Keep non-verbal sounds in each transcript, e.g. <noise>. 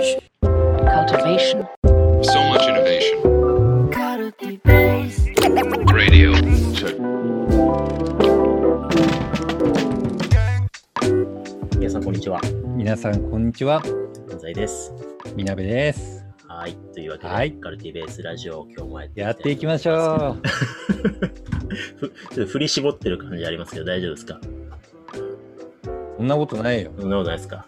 Cultivation. cultivation, So much innovation. Radio. Check. 皆さんこんにちは。皆さん、こんにちは。安西です。みなべです。はい。というわけで、はいカルティベースラジオ、今日もやってやっていきましう。ょう。<laughs> ふちょっと振り絞ってる感じありますけど、大丈夫ですか？そんなことないよ。そんなことないですか？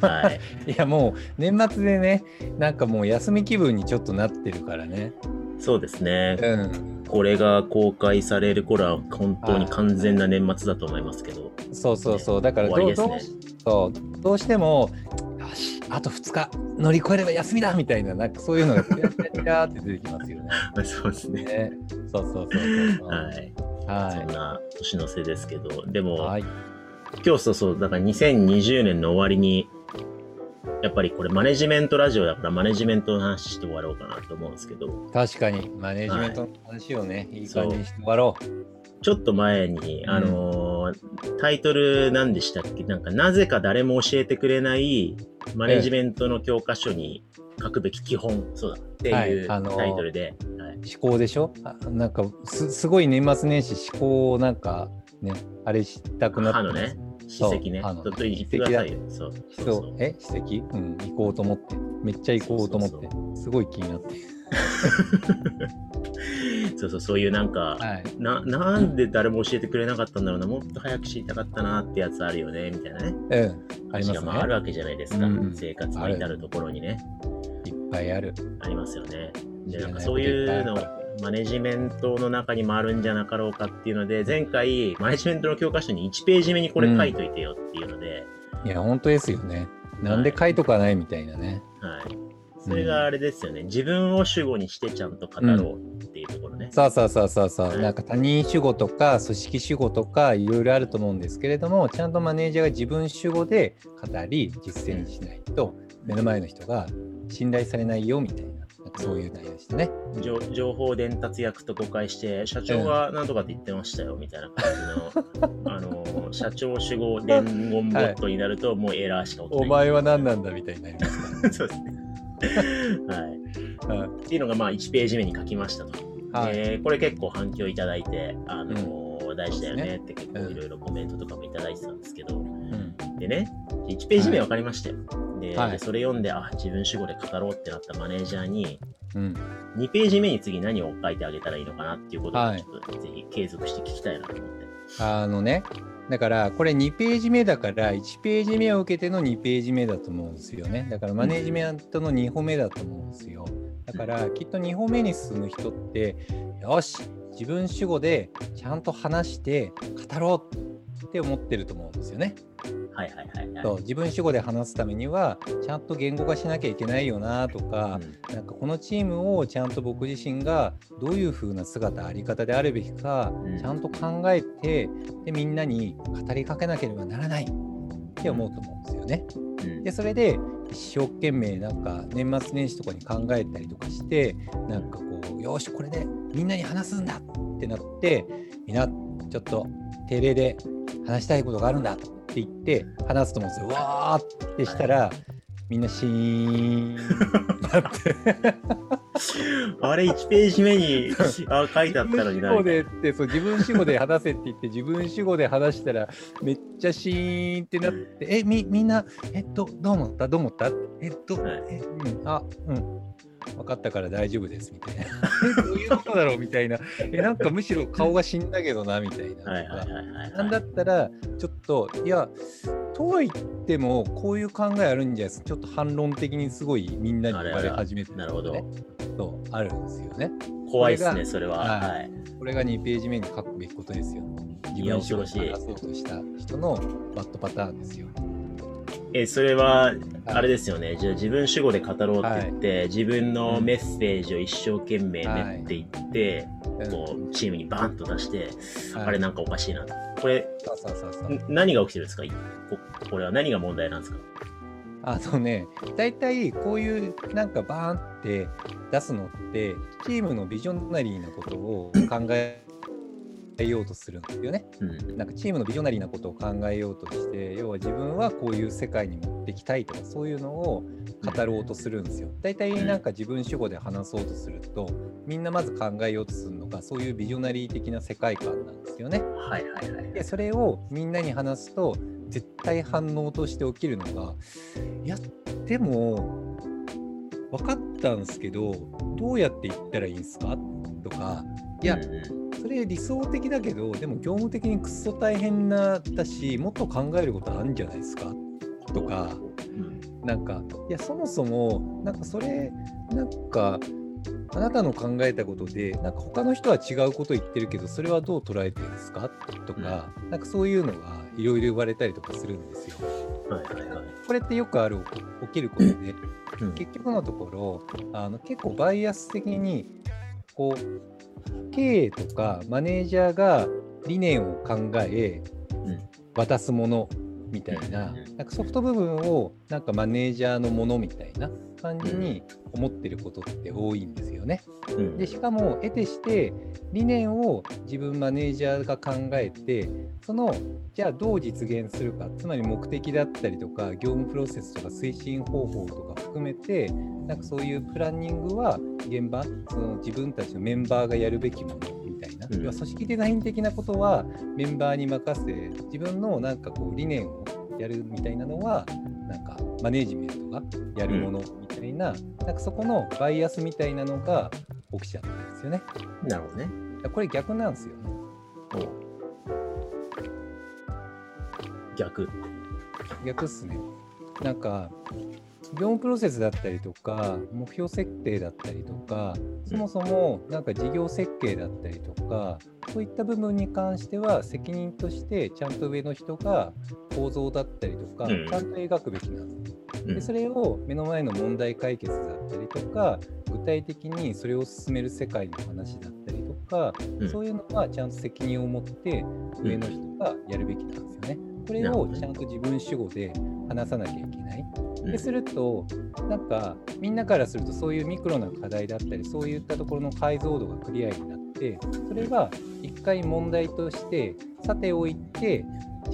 <laughs> はい。<laughs> いや、もう年末でね、なんかもう休み気分にちょっとなってるからね。そうですね。うん。これが公開される頃は本当に完全な年末だと思いますけど。そうそうそう。だからどうねどうそうどうしても、よし、あと2日乗り越えれば休みだみたいな、なんかそういうのがピラピラピラって出てきますよね。<laughs> そうですね。ねそうそうそうそう。はい。はそんな年の瀬ですけど、でい。も、はい。今日そうそう、だから2020年の終わりに、やっぱりこれマネジメントラジオだからマネジメントの話して終わろうかなと思うんですけど、確かに、マネジメントの話をね、い、い感じにして終わろう。ちょっと前に、あのータイトル何でしたっけ？なんか、なぜか誰も教えてくれないマネジメントの教科書に書くべき基本、そうだ、っていうはいあのータイトルで、はい。思考でしょ？あなんかすすごい年末年始思考をなんかね。あれしたくなって歯のね、歯石ね、ちょっと言ってくださいよ。そう。そう。そそう。うえ？史跡うん。行こうと思って。めっちゃ行こうと思って。すごい気になって。<laughs> そうそう、そういうなんか、はい。な、なんで誰も教えてくれなかったんだろうな、もっと早く知りたかったなってやつあるよね、みたいなね。うん。ありますね。ああるわけじゃないですか。うん生活の至るところにね、いっぱいある。ありますよね。で、なんかそういうのマネジメントの中にもあるんじゃなかろうかっていうので、前回、マネジメントの教科書に1ページ目にこれ書いといてよっていうので、いや本当ですよねなんで書いとかないみたいなねはい。それがあれですよね。自分を主語にしてちゃんと語ろうっていうところね。そうそうそうそうそはいうなんか他人主語とか組織主語とかいろいろあると思うんですけれどもちゃんとマネージャーが自分主語で語り実践しないと目の前の人が信頼されないよみたいなそういう内容でしたね。情情報伝達役と誤解して、社長が何とかって言ってましたよみたいな感じの、<laughs> あの、社長主語伝言ボットになると、もうエラーしか起きない。お前は何なんだみたいになりますか？<laughs> そうですね。はい。ら。はいっていうのがまあ1ページ目に書きましたと。はいえーこれ結構反響いただいて、あのー大事だよねって結構いろいろコメントとかもいただいてたんですけど、うんでね、1ページ目分かりましたよ。ではい。でそれ読んで、あ、自分主語で語ろうってなったマネージャーに、うん。2ページ目に次何を書いてあげたらいいのかなっていうことをはい。ちょっとぜひ継続して聞きたいなと思って。あのねだからこれ2ページ目だから1ページ目を受けての2ページ目だと思うんですよね。だからマネージメントの2歩目だと思うんですよ。だからきっと2歩目に進む人ってよし自分主語でちゃんと話して語ろうって思ってると思うんですよね。はいはいはいはい。そう自分主語で話すためにはちゃんと言語化しなきゃいけないよなとか、なんかこのチームをちゃんと僕自身がどういう風な姿あり方であるべきか、うんちゃんと考えてでみんなに語りかけなければならないって思うと思うんですよね。うんうんでそれで一生懸命なんか年末年始とかに考えたりとかしてなんかこうよしこれでみんなに話すんだってなってみんなちょっと定例で話したいことがあるんだって言って話すと思うんですよ。わーってしたらみんなシーンってなって。<laughs> あれ1ページ目にあ書いてあったのにな自分主語でってそう自分主語で話せって言って自分主語で話したらめっちゃシーンってなってえみみんなえっとどう思った？どう思った？えっと、はいえうんあうん分かったから大丈夫ですみたいな <laughs> えどういうことだろうみたいなえなんかむしろ顔が死んだけどなみたいなはいはいはいはいはい。なんだったらちょっといやとは言ってもこういう考えあるんじゃないですかちょっと反論的にすごいみんなに言われ始めてなるほど。そうあるんですよね。怖いですね、それは。はいはい。これが2ページ目に書くべきことですよ。自分主語恐ろしいで話そうとした人のバッドパターンですよ。え、それは、あれですよね。じゃあ自分主語で語ろうって言って、自分のメッセージを一生懸命練ってい。って、うん。こう、チームにバーンと出して、はい。あれなんかおかしいな。これ、何が起きてるんですか？ここれは何が問題なんですか？あのね、大体こういうなんかバーンって出すのって、チームのビジョナリーなことを考ええようとするんですよね。うん。なんかチームのビジョナリーなことを考えようとして要は自分はこういう世界に持ってきたいとかそういうのを語ろうとするんですよ。大体なんか自分主語で話そうとするとみんなまず考えようとするのがそういうビジョナリー的な世界観なんですよね。はいはいはい。でそれをみんなに話すと絶対反応として起きるのがいやでも分かったんですけどどうやって言ったらいいんですか？とかいやうんうんそれ理想的だけどでも業務的にくっそ大変なだしもっと考えることあるんじゃないですか？とかうん。なんかいやそもそもなんかそれなんかあなたの考えたことでなんか他の人は違うこと言ってるけどそれはどう捉えてるんですか？とか、なんかそういうのがいろいろ言われたりとかするんですよ。はいはいはい。これってよくある起きることで、うん。結局のところあの結構バイアス的にこう経営とかマネージャーが理念を考えうん。渡すものみたいなうん。なんかソフト部分をなんかマネージャーのものみたいな感じに思ってることって多いんですよね。うん。でしかも得てして理念を自分マネージャーが考えてそのじゃあどう実現するかつまり目的だったりとか業務プロセスとか推進方法とか含めてなんかそういうプランニングは現場その自分たちのメンバーがやるべきもの要は組織デザイン的なことはメンバーに任せ自分のなんかこう理念をやるみたいなのはなんかマネージメントがやるものみたいな,、なんかそこのバイアスみたいなのが起きちゃったんですよね。なるほどね。これ逆なんですよね。逆。逆っすね。なんか業務プロセスだったりとか目標設定だったりとかそもそもなんか事業設計だったりとかそういった部分に関しては責任としてちゃんと上の人が構造だったりとかうんちゃんと描くべきなんです。うんでそれを目の前の問題解決だったりとか具体的にそれを進める世界の話だったりとか、うんそういうのはちゃんと責任を持って上の人がやるべきなんですよね。これをちゃんと自分主語で話さなきゃいけない。うんでするとなんかみんなからするとそういうミクロな課題だったりそういったところの解像度がクリアになってそれが一回問題としてさておいて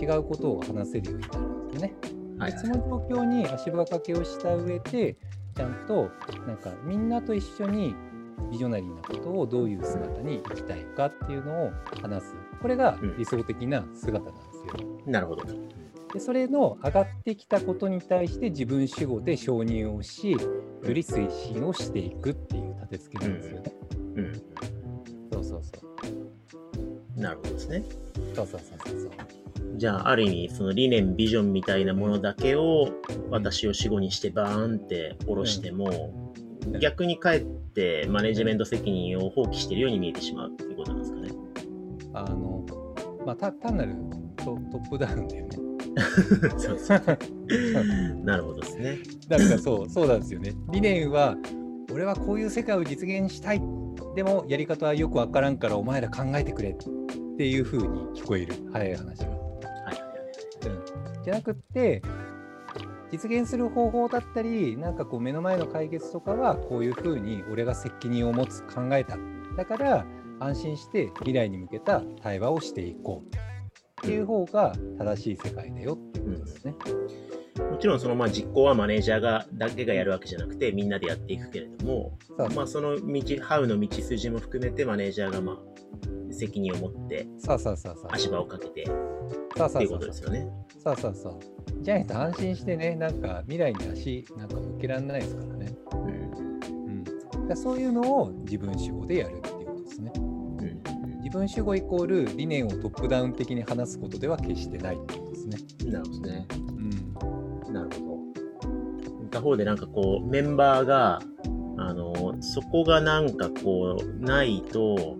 違うことを話せるようになるんですよね。はいでその状況に足場掛けをした上でちゃんとなんかみんなと一緒にビジョナリーなことをどういう姿に生きたいかっていうのを話すこれが理想的な姿なんですよ。なるほど。でそれの上がってきたことに対して自分主語で承認をしより推進をしていくっていう立て付けなんですよね。うん。そうそうそうなるほどですね。そうそうそうそうそう。じゃあ、ある意味、その理念、ビジョンみたいなものだけを私を死後にしてバーンって下ろしても、ん逆にかえってマネジメント責任を放棄しているように見えてしまうっていうことなんですかね。あのまあた単なるトトップダウンだよね。そうそう。なるほどですね。だからそう、そうなんですよね。理念は、俺はこういう世界を実現したい。でも、やり方はよくわからんから、お前ら考えてくれっていう風に聞こえる。早い話が。はい。うん、じゃなくって、実現する方法だったり、なんかこう目の前の解決とかは、こういう風に俺が責任を持つ、考えた。だから、安心して未来に向けた対話をしていこう。っていう方が正しい世界だよっていうことですね。もちろんそのまあ実行はマネージャーがだけがやるわけじゃなくてみんなでやっていくけれども、さまあその道、ハウの道筋も含めてマネージャーがまあ責任を持ってあ、さあさあさあさあ。足場をかけてっていうこ。とですよね。そうそうそう。じゃないと安心してね、なんか未来に足なんか向けられないですからね。うんうん。そういうのを自分主語でやるっていうことですね。うん自分主語イコール理念をトップダウン的に話すことでは決してないってことですね。なるほどね。うん。なるほど。他方でなんかこう、メンバーが、あの、そこがなんかこう、ないと、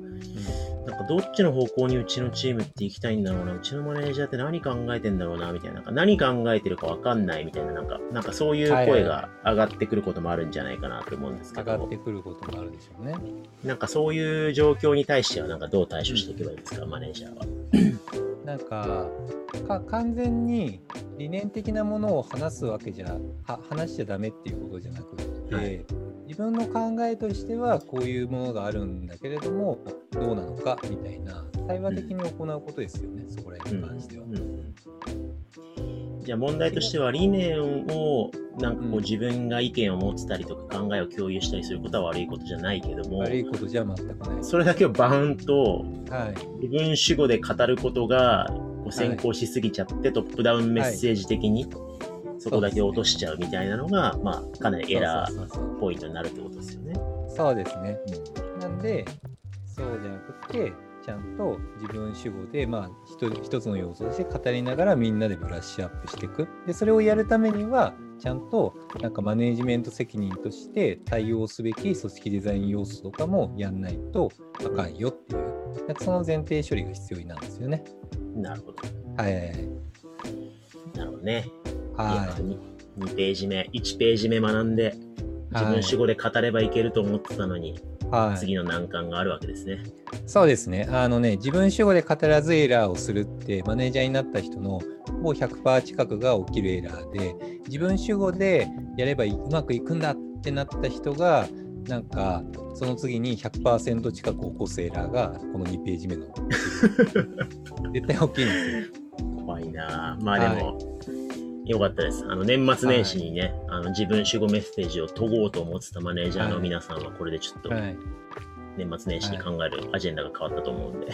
なんかどっちの方向にうちのチームって行きたいんだろうな、うちのマネージャーって何考えてんだろうな、みたいな、なんか何考えてるかわかんないみたいな、なんか、なんかそういう声が上がってくることもあるんじゃないかなと思うんですけど上がって、くることもあるでしょうね。なんかそういう状況に対しては、なんかどう対処していけばいいですか、マネージャーは。<coughs> なんかか完全に理念的なものを話すわけじゃは話しちゃダメっていうことじゃなくって、はい。自分の考えとしてはこういうものがあるんだけれどもどうなのかみたいな対話的に行うことですよね、そこら辺に関しては。うんじゃあ問題としては理念をなんかこううん。自分が意見を持ってたりとか考えを共有したりすることは悪いことじゃないけども悪いことじゃ全くない。それだけをバーンとはい、自分主語で語ることがこう先行しすぎちゃって、トップダウンメッセージ的にそこだけ落としちゃうみたいなのが、まあ、かなりエラーポイントになるってことですよね。そうですね。なんで、そうじゃなくて、ちゃんと自分主語で、まあ、一つ一つの要素として語りながらみんなでブラッシュアップしていく。で、それをやるためには、ちゃんとなんかマネージメント責任として対応すべき組織デザイン要素とかもやんないとあかんよっていう、なんかその前提処理が必要になるんですよね。なるほど。はい。なるほどね。はいやに2ページ目、1ページ目学んで、自分主語で語ればいけると思ってたのに、はい、次の難関があるわけですね。そうですね。あのね、自分主語で語らずエラーをするって、マネージャーになった人のほぼ100%近くが起きるエラーで、自分主語でやればいうまくいくんだってなった人が、なんか、その次に100%近く起こすエラーが、この2ページ目の。<laughs> 絶対大きいんですよ。怖いなぁまあでも、よかったです。あの、年末年始にね、あの自分主語メッセージを研ごうと思ってたマネージャーの皆さんは、これでちょっとはい。年末年始に考えるアジェンダが変わったと思うんで。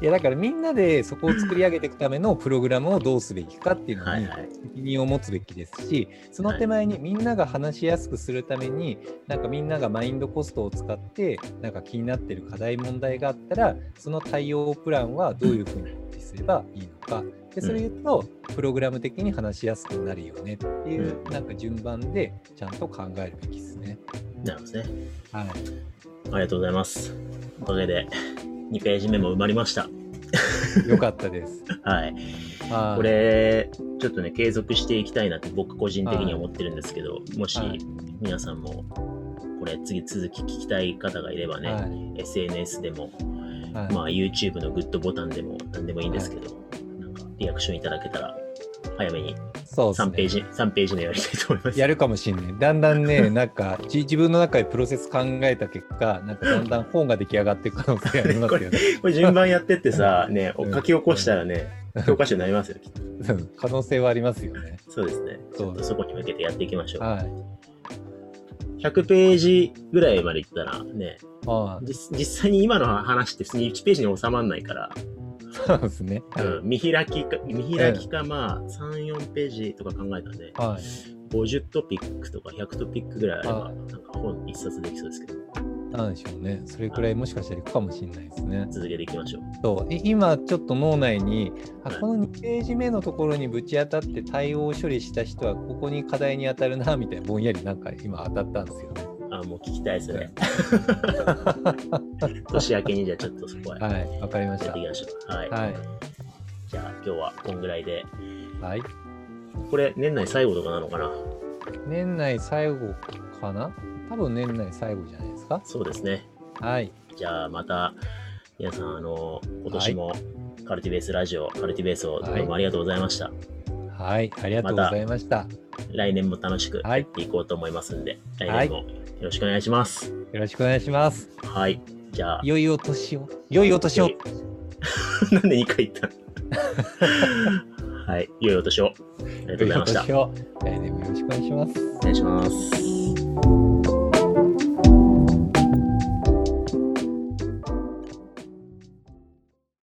いや、だからみんなでそこを作り上げていくためのプログラムをどうすべきかっていうのに。責任を持つべきですし、その手前にみんなが話しやすくするために、なんかみんながマインドコストを使って、なんか気になってる課題問題があったら、その対応プランはどういうふうにすればいいのか。で、それ言うと、プログラム的に話しやすくなるよねっていう、うんなんか順番でちゃんと考えるべきですね。なるほどね。はい。ありがとうございます。おかげで2ページ目も埋まりました。よかったです。<laughs> はい。はいこれ、ちょっとね、継続していきたいなって僕個人的には思ってるんですけど、もしはい皆さんもこれ次続き聞きたい方がいればね、はい SNS でも、はいまあ YouTube のグッドボタンでも何でもいいんですけど、リアクションいただけたら早めにそうですね。3ページ、3ページ目やりたいと思います。やるかもしんない。だんだんね、<laughs> なんかじ自分の中でプロセス考えた結果、なんかだんだん本が出来上がっていく可能性ありますよね。<laughs> これ順番やってってさ、<laughs> ね、うん書き起こしたらね、教科書になりますよ、きっと。うん可能性はありますよね。そうですね。ちそうょっとそこに向けてやっていきましょう。はい。100ページぐらいまでいったらね、あ実実際に今の話って普通に1ページに収まらないから、あ、そうですね。うん、見開きか、見開きかまあ3、4ページとか考えたんで、はい。50トピックとか100トピックぐらいあれば、はいなんか本一冊できそうですけど、なんでしょうね。それくらいもしかしたらいくかもしれないですね。続けていきましょう。そうい今ちょっと脳内にあはいこの2ページ目のところにぶち当たって対応処理した人はここに課題に当たるなみたいなぼんやりなんか今当たったんですよね。あ、もう聞きたいそれ。<laughs> 年明けにじゃあちょっとそこはやはい、わかりましたってい。きましょう。はい。はい。じゃあ今日はこんぐらいで、はい。これ年内最後とかなのかな？年内最後かな？多分年内最後じゃないですか？そうですね。はい。じゃあまた、皆さん、あの、今年もカルティベースラジオ、カルティベースをどうもありがとうございました。はい。ありがとうございました。来年も楽しくやはいっていこうと思いますんで、はい来年もよろしくお願いします。よろしくお願いします。はい。じゃあ、良いお年を。良いお年を。<laughs> なんで2回言ったはい。良いお年を。ありがとうございました。良いお年を。来年もよろしくお願いします。お願いします。